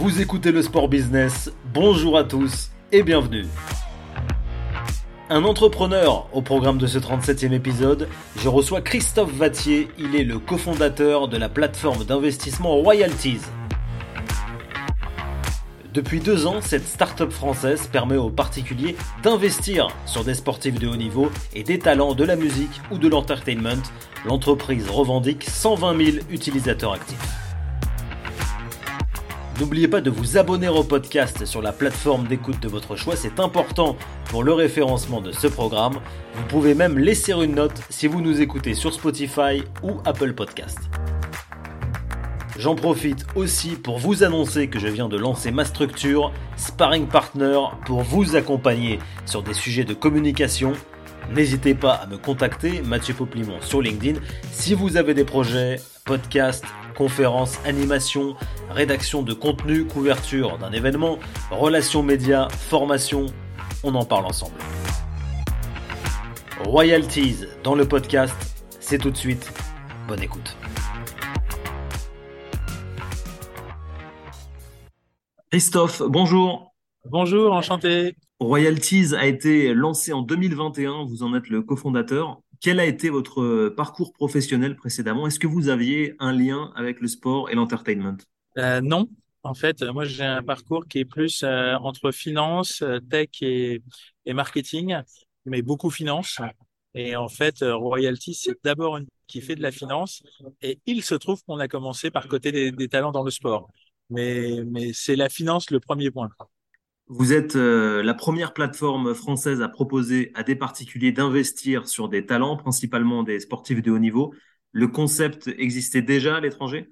Vous écoutez le Sport Business, bonjour à tous et bienvenue. Un entrepreneur au programme de ce 37e épisode, je reçois Christophe Vattier, il est le cofondateur de la plateforme d'investissement Royalties. Depuis deux ans, cette start-up française permet aux particuliers d'investir sur des sportifs de haut niveau et des talents de la musique ou de l'entertainment. L'entreprise revendique 120 000 utilisateurs actifs. N'oubliez pas de vous abonner au podcast sur la plateforme d'écoute de votre choix, c'est important pour le référencement de ce programme. Vous pouvez même laisser une note si vous nous écoutez sur Spotify ou Apple Podcast. J'en profite aussi pour vous annoncer que je viens de lancer ma structure Sparring Partner pour vous accompagner sur des sujets de communication. N'hésitez pas à me contacter, Mathieu Poplimon sur LinkedIn, si vous avez des projets, podcasts, conférences, animations, rédaction de contenu, couverture d'un événement, relations médias, formation, on en parle ensemble. Royalties dans le podcast, c'est tout de suite. Bonne écoute. Christophe, bonjour. Bonjour, enchanté. Royalties a été lancé en 2021, vous en êtes le cofondateur. Quel a été votre parcours professionnel précédemment? Est-ce que vous aviez un lien avec le sport et l'entertainment? Euh, Non, en fait, moi j'ai un parcours qui est plus euh, entre finance, euh, tech et, et, marketing, mais beaucoup finance. Et en fait, Royalties, c'est d'abord une qui fait de la finance, et il se trouve qu'on a commencé par côté des, talents dans le sport mais c'est la finance le premier point. Vous êtes euh, la première plateforme française à proposer à des particuliers d'investir sur des talents, principalement des sportifs de haut niveau. Le concept existait déjà à l'étranger?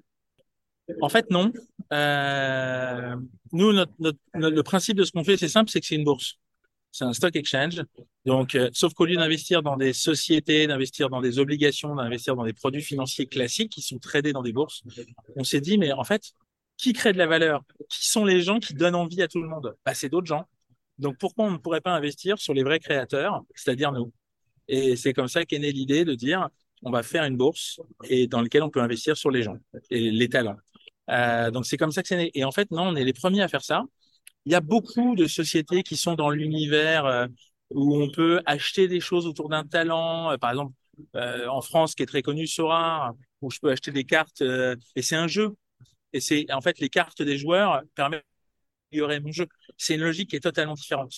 En fait, non. Euh, nous, le principe de ce qu'on fait, c'est simple, c'est que c'est une bourse. C'est un stock exchange. Donc, euh, sauf qu'au lieu d'investir dans des sociétés, d'investir dans des obligations, d'investir dans des produits financiers classiques qui sont tradés dans des bourses, on s'est dit, mais en fait, qui crée de la valeur Qui sont les gens qui donnent envie à tout le monde bah, C'est d'autres gens. Donc pourquoi on ne pourrait pas investir sur les vrais créateurs, c'est-à-dire nous? Et c'est comme ça qu'est née l'idée de dire on va faire une bourse et dans laquelle on peut investir sur les gens et les talents. Euh, donc c'est comme ça que c'est né. Et en fait, non, on est les premiers à faire ça. Il y a beaucoup de sociétés qui sont dans l'univers euh, où on peut acheter des choses autour d'un talent. Euh, par exemple, euh, en France, qui est très connu, Sora, où je peux acheter des cartes euh, et c'est un jeu. Et c'est en fait les cartes des joueurs permettent d'améliorer mon jeu. C'est une logique qui est totalement différente.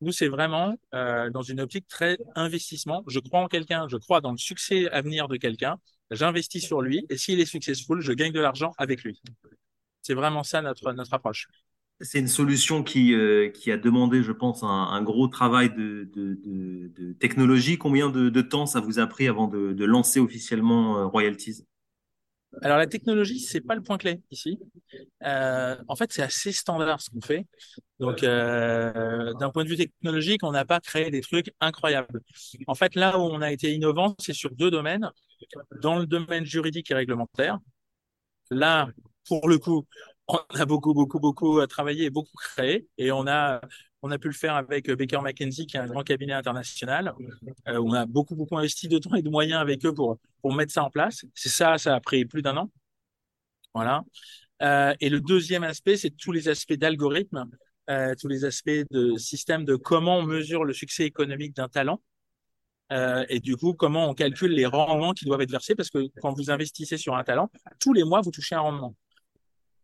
Nous, c'est vraiment euh, dans une optique très investissement. Je crois en quelqu'un, je crois dans le succès à venir de quelqu'un. J'investis sur lui et s'il est successful, je gagne de l'argent avec lui. C'est vraiment ça notre notre approche. C'est une solution qui, euh, qui a demandé, je pense, un, gros travail de, technologie. Combien de, temps ça vous a pris avant de, de lancer officiellement euh, Royalties? Alors la technologie, c'est pas le point clé ici. Euh, en fait, c'est assez standard ce qu'on fait. Donc, euh, d'un point de vue technologique, on n'a pas créé des trucs incroyables. En fait, là où on a été innovant, c'est sur deux domaines. Dans le domaine juridique et réglementaire, là, pour le coup, on a beaucoup, beaucoup, beaucoup travaillé et beaucoup créé, et on a on a pu le faire avec Baker McKenzie, qui est un grand cabinet international. Euh, on a beaucoup, beaucoup investi de temps et de moyens avec eux pour, pour mettre ça en place. C'est ça, ça a pris plus d'un an. Voilà. Euh, et le deuxième aspect, c'est tous les aspects d'algorithme, euh, tous les aspects de système de comment on mesure le succès économique d'un talent. Euh, et du coup, comment on calcule les rendements qui doivent être versés, parce que quand vous investissez sur un talent, tous les mois, vous touchez un rendement.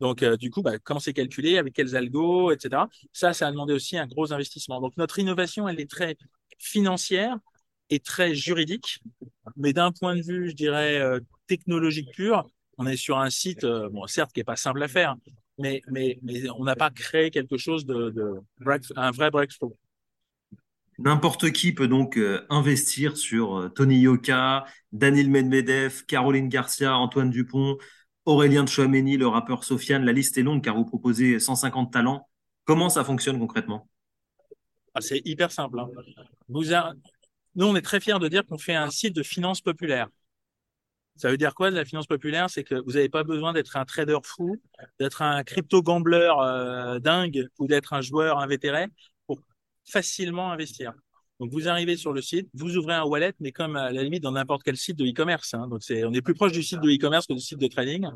Donc, euh, du coup, bah, comment c'est calculé, avec quels algos, etc. Ça, ça a demandé aussi un gros investissement. Donc, notre innovation, elle est très financière et très juridique, mais d'un point de vue, je dirais, euh, technologique pur, on est sur un site, euh, bon, certes, qui est pas simple à faire, mais, mais, mais on n'a pas créé quelque chose de, de un vrai breakthrough. N'importe qui peut donc investir sur Tony Yoka, Daniel Medvedev, Caroline Garcia, Antoine Dupont, Aurélien Chouameni, le rappeur Sofiane, la liste est longue car vous proposez 150 talents. Comment ça fonctionne concrètement? Ah, C'est hyper simple. Hein. Nous, on est très fiers de dire qu'on fait un site de finance populaire. Ça veut dire quoi de la finance populaire? C'est que vous n'avez pas besoin d'être un trader fou, d'être un crypto-gambleur euh, dingue ou d'être un joueur invétéré pour facilement investir. Donc vous arrivez sur le site, vous ouvrez un wallet, mais comme à la limite dans n'importe quel site de e-commerce. Hein. Donc c'est, on est plus proche du site de e-commerce que du site de trading.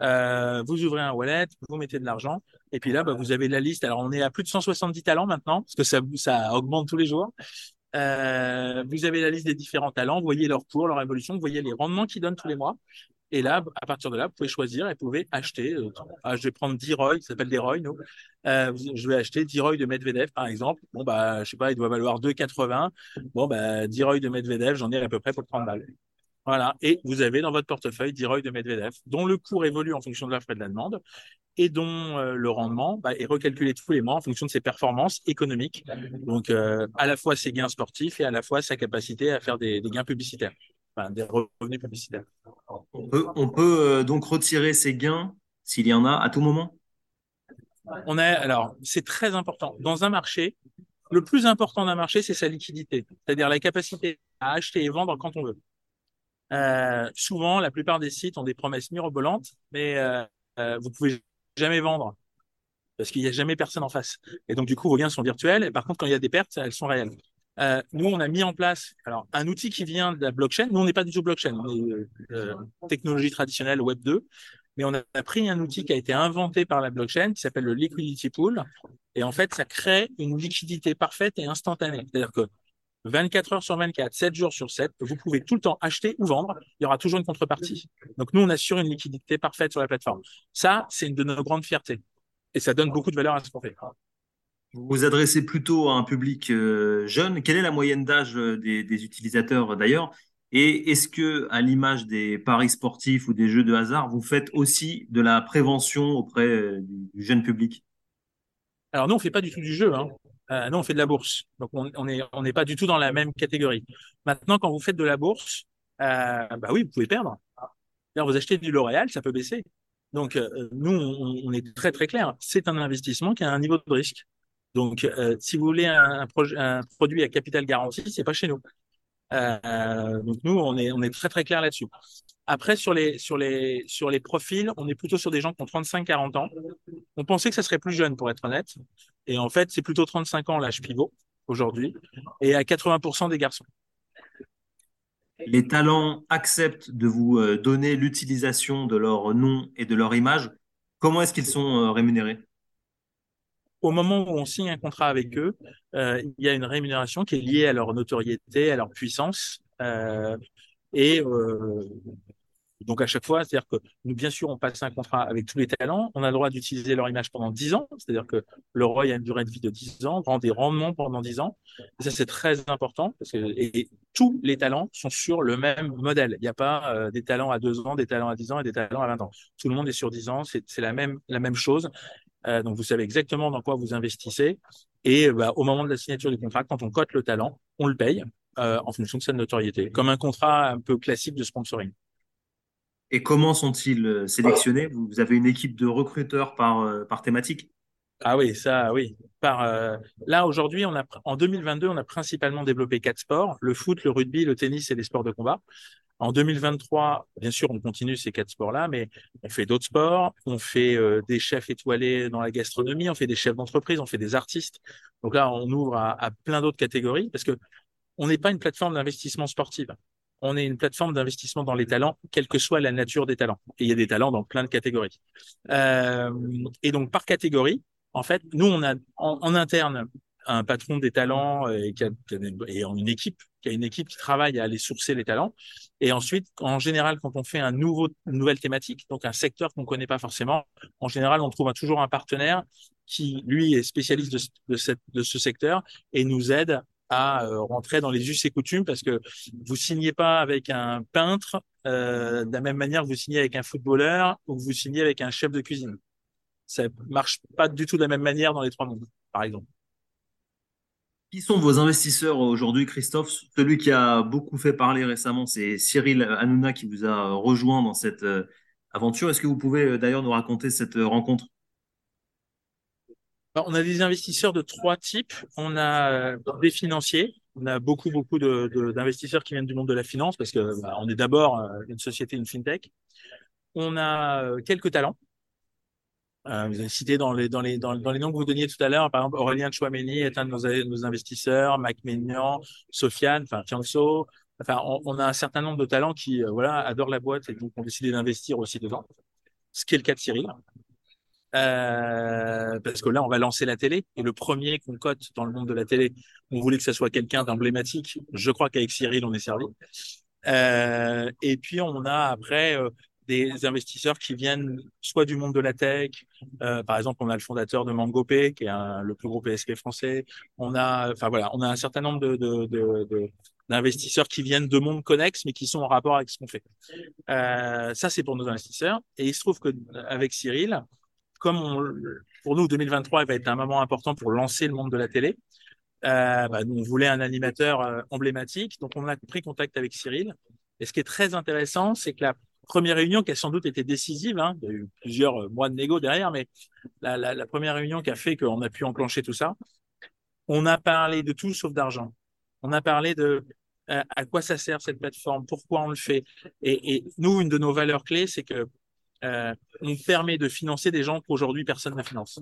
Euh, vous ouvrez un wallet, vous mettez de l'argent, et puis là, bah, vous avez la liste. Alors on est à plus de 170 talents maintenant, parce que ça, ça augmente tous les jours. Euh, vous avez la liste des différents talents, vous voyez leur cours, leur évolution, vous voyez les rendements qu'ils donnent tous les mois. Et là, à partir de là, vous pouvez choisir et vous pouvez acheter. Euh, ah, je vais prendre 10 ROI, ça s'appelle des ROI, nous. Euh, je vais acheter 10 ROI de Medvedev, par exemple. Bon, bah, je sais pas, il doit valoir 2,80. Bon, bah, 10 ROI de Medvedev, j'en ai à peu près pour 30 balles. Voilà. Et vous avez dans votre portefeuille 10 ROI de Medvedev, dont le cours évolue en fonction de l'offre et de la demande et dont euh, le rendement bah, est recalculé tous les mois en fonction de ses performances économiques. Donc, à la fois ses gains sportifs et à la fois sa capacité à faire des gains publicitaires, enfin, des revenus publicitaires. On peut, on peut euh, donc retirer ces gains, s'il y en a, à tout moment? On est, alors, c'est très important. Dans un marché, le plus important d'un marché, c'est sa liquidité, c'est-à-dire la capacité à acheter et vendre quand on veut. Euh, souvent, la plupart des sites ont des promesses mirobolantes, mais euh, euh, vous pouvez jamais vendre parce qu'il n'y a jamais personne en face. Et donc, du coup, vos gains sont virtuels. Et par contre, quand il y a des pertes, elles sont réelles. Euh, nous, on a mis en place alors un outil qui vient de la blockchain. Nous, on n'est pas du tout blockchain, on est euh, euh technologie traditionnelle Web 2, mais on a pris un outil qui a été inventé par la blockchain qui s'appelle le liquidity pool. Et en fait, ça crée une liquidité parfaite et instantanée. C'est-à-dire que 24 heures sur 24, 7 jours sur 7, vous pouvez tout le temps acheter ou vendre. Il y aura toujours une contrepartie. Donc nous, on assure une liquidité parfaite sur la plateforme. Ça, c'est une de nos grandes fiertés. Et ça donne beaucoup de valeur à ce qu'on fait. Vous vous adressez plutôt à un public euh, jeune. Quelle est la moyenne d'âge euh, des, utilisateurs d'ailleurs? Et est-ce que, à l'image des paris sportifs ou des jeux de hasard, vous faites aussi de la prévention auprès euh, du, jeune public? Alors nous, on fait pas du tout du jeu. Hein. Euh, nous, on fait de la bourse. Donc on n'est pas du tout dans la même catégorie. Maintenant, quand vous faites de la bourse, euh, bah oui, vous pouvez perdre. Vous achetez du L'Oréal, ça peut baisser. Donc nous, on, on est très très clair. C'est un investissement qui a un niveau de risque. Donc, euh, si vous voulez un, produit à capital garanti, c'est pas chez nous. Euh, donc nous, on est, très très clair là-dessus. Après, sur les, sur, les, sur les profils, on est plutôt sur des gens qui ont 35-40 ans. On pensait que ça serait plus jeune, pour être honnête. Et en fait, c'est plutôt 35 ans l'âge pivot aujourd'hui, et à 80% des garçons. Les talents acceptent de vous euh, donner l'utilisation de leur nom et de leur image. Comment est-ce qu'ils sont rémunérés? Au moment où on signe un contrat avec eux, euh, il y a une rémunération qui est liée à leur notoriété, à leur puissance. Euh, et euh, donc à chaque fois, c'est-à-dire que nous, bien sûr, on passe un contrat avec tous les talents, on a le droit d'utiliser leur image pendant 10 ans, c'est-à-dire que le ROI a une durée de vie de 10 ans, prend des rendements pendant 10 ans. Et ça, c'est très important et, tous les talents sont sur le même modèle. Il n'y a pas des talents à 2 ans, des talents à 10 ans et des talents à 20 ans. Tout le monde est sur 10 ans, c'est la même, la même chose. Euh, donc, vous savez exactement dans quoi vous investissez. Et bah, au moment de la signature du contrat, quand on cote le talent, on le paye euh, en fonction de sa notoriété, comme un contrat un peu classique de sponsoring. Et comment sont-ils euh, sélectionnés? Vous avez une équipe de recruteurs par, euh, par thématique? Ah oui, ça, oui. Par, euh... Là, aujourd'hui, on a, en 2022, on a principalement développé quatre sports le foot, le rugby, le tennis et les sports de combat. En 2023, bien sûr, on continue ces quatre sports-là, mais on fait d'autres sports. On fait euh, des chefs étoilés dans la gastronomie, on fait des chefs d'entreprise, on fait des artistes. Donc là, on ouvre à, plein d'autres catégories parce que on n'est pas une plateforme d'investissement sportive. On est une plateforme d'investissement dans les talents, quelle que soit la nature des talents. Et il y a des talents dans plein de catégories. Euh, et donc par catégorie, en fait, nous on a en, en interne un patron des talents euh, et, et une équipe qui a une équipe qui travaille à aller sourcer les talents. Et ensuite, en général, quand on fait un nouveau, une nouvelle thématique, donc un secteur qu'on connaît pas forcément, en général, on trouve toujours un partenaire qui, lui, est spécialiste de, de ce secteur et nous aide à euh, rentrer dans les us et coutumes parce que vous signez pas avec un peintre euh, de la même manière que vous signez avec un footballeur ou que vous signez avec un chef de cuisine. Ça marche pas du tout de la même manière dans les trois mondes, par exemple. Qui sont vos investisseurs aujourd'hui, Christophe? Celui qui a beaucoup fait parler récemment, c'est Cyril Hanouna qui vous a rejoint dans cette euh, aventure. Est-ce que vous pouvez euh, d'ailleurs nous raconter cette euh, rencontre? On a des investisseurs de trois types. On a des financiers. On a beaucoup, beaucoup d'investisseurs qui viennent du monde de la finance parce que bah, est d'abord une société, une fintech. On a quelques talents Euh, vous avez cité dans les, noms que vous donniez tout à l'heure, par exemple, Aurélien Chouameni est un de nos, investisseurs, Mac Ménian, Sofiane, enfin, Fianso. Enfin, on, a un certain nombre de talents qui, euh, adorent la boîte et donc ont décidé d'investir aussi dedans. Ce qui est le cas de Cyril. Euh, parce que là, on va lancer la télé. Et le premier qu'on cote dans le monde de la télé, on voulait que ça soit quelqu'un d'emblématique. Je crois qu'avec Cyril, on est servi. Et puis, on a après des investisseurs qui viennent soit du monde de la tech. Euh, par exemple, on a le fondateur de MangoPay, qui est le plus gros PSP français. On a, enfin voilà, on a un certain nombre d'investisseurs qui viennent de mondes connexes, mais qui sont en rapport avec ce qu'on fait. Euh, ça, c'est pour nos investisseurs. Et il se trouve que avec Cyril, comme pour nous, 2023 il va être un moment important pour lancer le monde de la télé, euh, bah, nous, on voulait un animateur euh, emblématique, donc on a pris contact avec Cyril. Et ce qui est très intéressant, c'est que la première réunion qui a sans doute été décisive, hein, il y a eu plusieurs euh, mois de négo derrière, mais la, première réunion qui a fait qu'on a pu enclencher tout ça, on a parlé de tout sauf d'argent. On a parlé de euh, à quoi ça sert cette plateforme, pourquoi on le fait. Et, nous, une de nos valeurs clés, c'est que euh, on permet de financer des gens qu'aujourd'hui personne ne finance,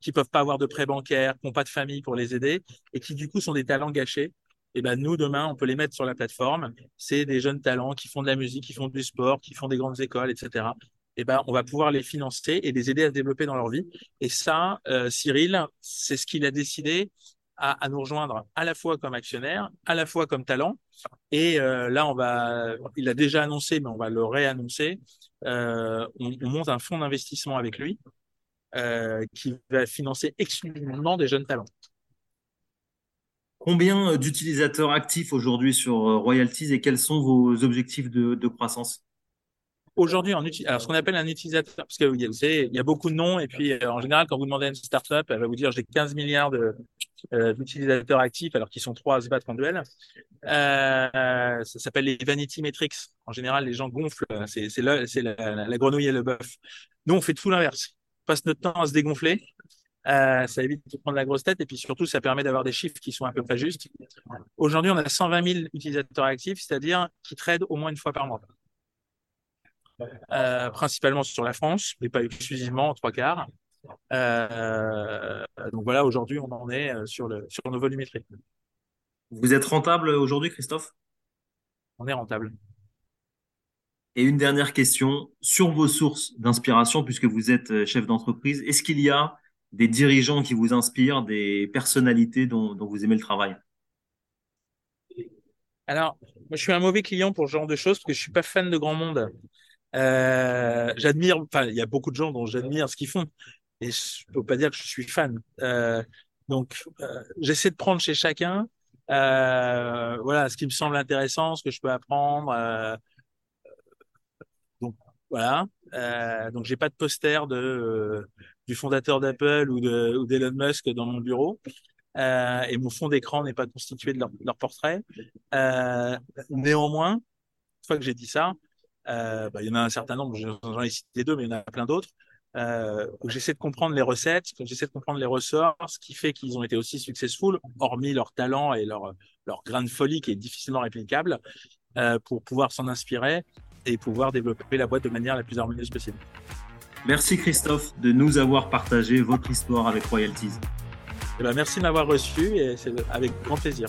qui peuvent pas avoir de prêt bancaire, qui n'ont pas de famille pour les aider et qui du coup sont des talents gâchés. Et ben nous demain on peut les mettre sur la plateforme. C'est des jeunes talents qui font de la musique, qui font du sport, qui font des grandes écoles, etc. Et ben on va pouvoir les financer et les aider à se développer dans leur vie. Et ça, euh, Cyril, c'est ce qu'il a décidé à, nous rejoindre à la fois comme actionnaire, à la fois comme talent. Et euh, là on va, il a déjà annoncé, mais on va le réannoncer euh, on, on, monte un fonds d'investissement avec lui qui va financer exclusivement des jeunes talents. Combien d'utilisateurs actifs aujourd'hui sur euh, Royalties et quels sont vos objectifs de, croissance? Aujourd'hui, ce qu'on appelle un utilisateur, parce que vous savez, il y a beaucoup de noms, et puis euh, en général, quand vous demandez à une startup, elle va vous dire j'ai 15 milliards euh, d'utilisateurs actifs, alors qu'ils sont trois à se battre en duel. Euh, ça s'appelle les vanity metrics. En général, les gens gonflent. C'est la, la, grenouille et le bœuf. Nous, on fait tout l'inverse. On passe notre temps à se dégonfler. Euh, ça évite de prendre la grosse tête et puis surtout, ça permet d'avoir des chiffres qui sont à peu près justes. Aujourd'hui, on a 120 000 utilisateurs actifs, c'est-à-dire qui tradent au moins une fois par mois. Euh, principalement sur la France, mais pas exclusivement, en trois quarts. Euh, donc voilà, aujourd'hui, on en est sur, le, sur nos volumétries. Vous êtes rentable aujourd'hui, Christophe? On est rentable. Et une dernière question sur vos sources d'inspiration, puisque vous êtes chef d'entreprise. Est-ce qu'il y a des dirigeants qui vous inspirent, des personnalités dont, vous aimez le travail? Alors, moi, je suis un mauvais client pour ce genre de choses parce que je suis pas fan de grand monde. Euh, j'admire, enfin, il y a beaucoup de gens dont j'admire ce qu'ils font, et je peux pas dire que je suis fan. Euh, donc, euh, j'essaie de prendre chez chacun, voilà, ce qui me semble intéressant, ce que je peux apprendre. Donc, voilà. Donc, j'ai pas de poster de du fondateur d'Apple ou de ou d'Elon Musk dans mon bureau. et mon fond d'écran n'est pas constitué de leur, leur portrait. néanmoins, une fois que j'ai dit ça, euh, bah, il y en a un certain nombre, j'en ai cité deux, mais il y en a plein d'autres. Euh, j'essaie de comprendre les recettes, j'essaie de comprendre les ressorts, ce qui fait qu'ils ont été aussi successful, hormis leur talent et leur, leur grain de folie qui est difficilement réplicable, euh, pour pouvoir s'en inspirer et pouvoir développer la boîte de manière la plus harmonieuse possible. Merci Christophe de nous avoir partagé votre histoire avec Royalties. Eh ben, merci de m'avoir reçu et c'est avec grand plaisir.